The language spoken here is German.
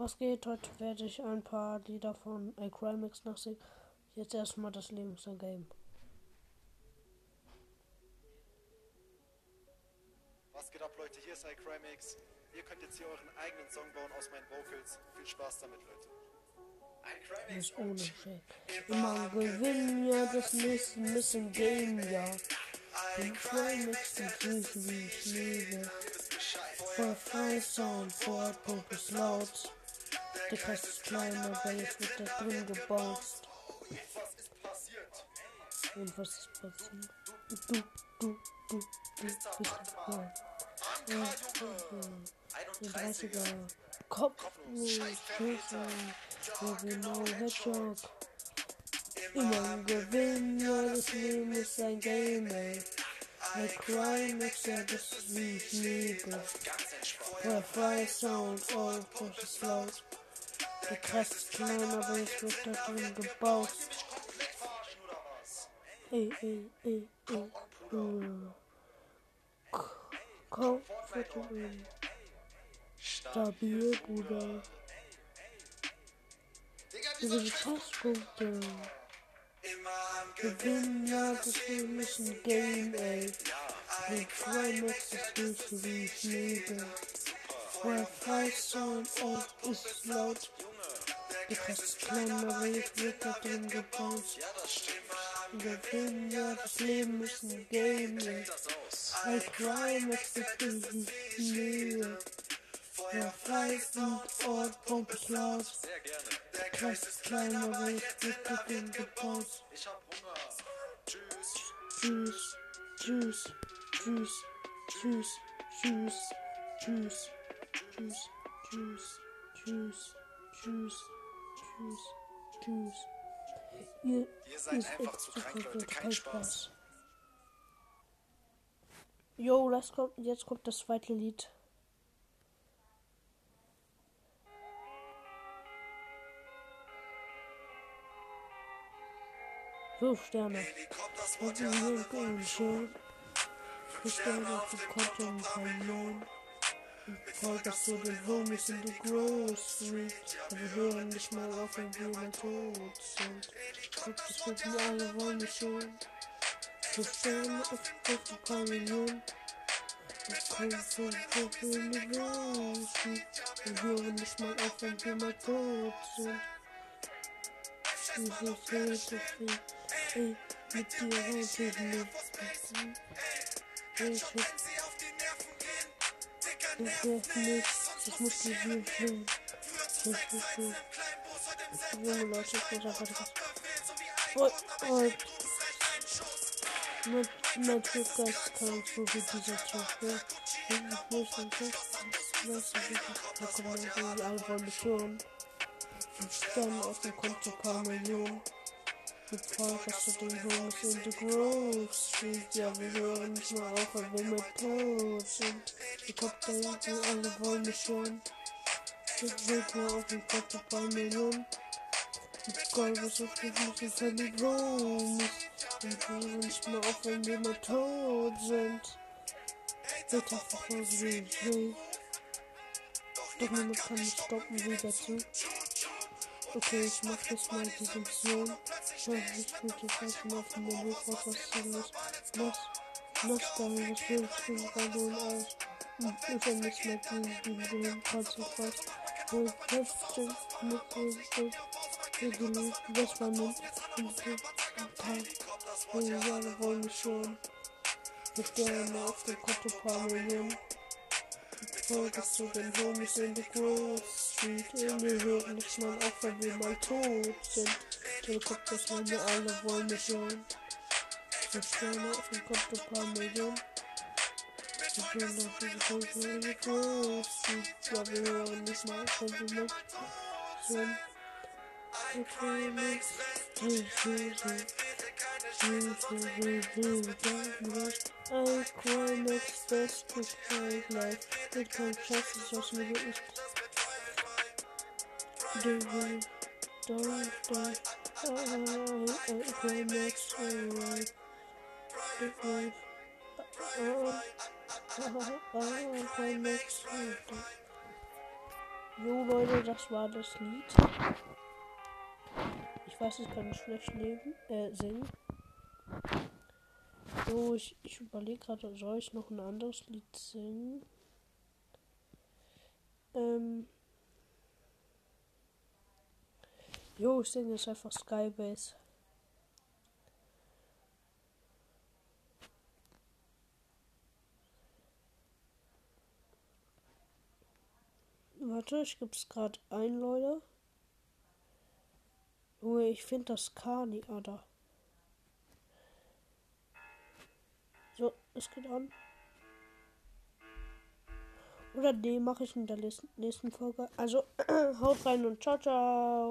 Was geht? Heute werde ich ein paar Lieder von iCrimex nachsehen. Jetzt erstmal das Leben ist ein Game. Was geht ab, Leute? Hier ist iCrimex. Ihr könnt jetzt hier euren eigenen Song bauen aus meinen Vocals. Viel Spaß damit, Leute. Nicht ohne Shake. Immer gewinnen, ja, das nächste Missing Game, ja. iCrimex sind Grüße, wie ich lebe. Voll frei Sound, voll Pump ist laut. Dick heißt kleiner, weil ich wird da drin gebaust. Und was ist passiert? Du, du, du, du, bist voll. Und 30er. Kopflos, Schüsse, Original Hedgehog. Immer Gewinn, ja, das Leben ist ein Game, ey. I cry makes her just wie ich liebe. Fire, fire, sound, oh, all pushes laut. Kreis ist klein, aber jetzt wird da drin gebaut. Ey, ey, ey, ey, ey. Comfortable. Stabil, Bruder. Über die Passpunkte. Gewinnen, ja, das Leben ist ein Game, ey. Mit Climax ist durch, wie ich lebe. Wi-Fi Sound und ist laut. Die Kreis ist klein, aber jetzt wird da drin gebaut. Gewinnen, ja, das Leben ist ein Game. I Climax ist ich lebe. Wi-Fi und Ort, Pump ist laut. Der Kreis ist klein, aber jetzt wird da drin gebaut. Ich hab Hunger. Tschüss. Tschüss, tschüss, tschüss, tschüss, tschüss, tschüss, tschüss, tschüss, tschüss, tschüss, tschüss, tschüss. Ihr, Ihr seid einfach zu krank, Leute. Kein Spaß. Jo, das kommt, jetzt kommt das zweite Lied. Fünf Sterne. Und und. Fünf Sterne auf dem Konto ein paar Und folgt zu den Homies in die Grocery. Aber wir hören nicht mal auf, wenn wir mal tot sind. Guckt, das finden alle wollen mich schon. Fünf Sterne auf paar Millionen. Und kommen von Gruppe in die Grocery. Wir hören nicht mal auf, wenn wir mal tot sind. Ich will so viel. Ey, mit dir ich nicht. Ich hab ich nichts, ich muss die Wien fliehen. Ich will fliehen. Junge Leute, ich muss einfach das. Oh, oh. Mit, mit Rückgeist kann so wie dieser Typ, ja. Ich muss den Test, weißt du, wie da kommen irgendwie alle wollen mich hören. Und dann auf dem Konto ein paar Millionen. Mit Podcast zu den Homies in the Grove Street. Ja, wir hören nicht mal auf, weil wir mit tot sind. Die Kopfbälle, alle wollen mich hören. Ich will mal auf Konto ein paar Millionen. Mit Gold, was auf die Musik für die Homies. Und wir hören nicht mal auf, wenn wir mit tot sind. Bitte verfolgen wie ich will. Doch niemand kann mich stoppen, wieder zu. Okay, ich mach jetzt mal diese Mission. Weil ich bin jetzt erstmal auf dem Mobil was passieren muss. Was? Was da? Was will ich denn bei denen aus? Ich hab mich mit diesen Dingen konzentriert. Wo ich heftig mit dem Regelung, das war mit dem Teil. Und die Jahre wollen mich schon. Ich werde mal auf den Konto paar Millionen. Folge zu den Homies in the Grove Street. Und wir hören nicht mal auf, wenn wir mal tot sind. Helikopter, wenn wir alle wollen mich hören. Wir stellen auf dem Konto ein paar Millionen. Wir hören auf diese Folge in the Grove Street. Ja, wir hören nicht mal auf, wenn wir mal sind. Okay, nicht. I cry next best to find life. It can trust is just me Do we don't die? I cry next alright. The. Oh, I cry next alright. Jo Leute, das war das Lied. Ich weiß, ich kann nicht schlecht leben, äh, singen. So, ich, ich überlege gerade, soll ich noch ein anderes Lied singen? Ähm. Jo, ich singe jetzt einfach Skybase. Warte, ich gib's gerade ein, Leute. Junge, ich finde das Kani, Alter. So, es geht an. Oder nee, mache ich in der nächsten Folge. Also, haut rein und ciao, ciao.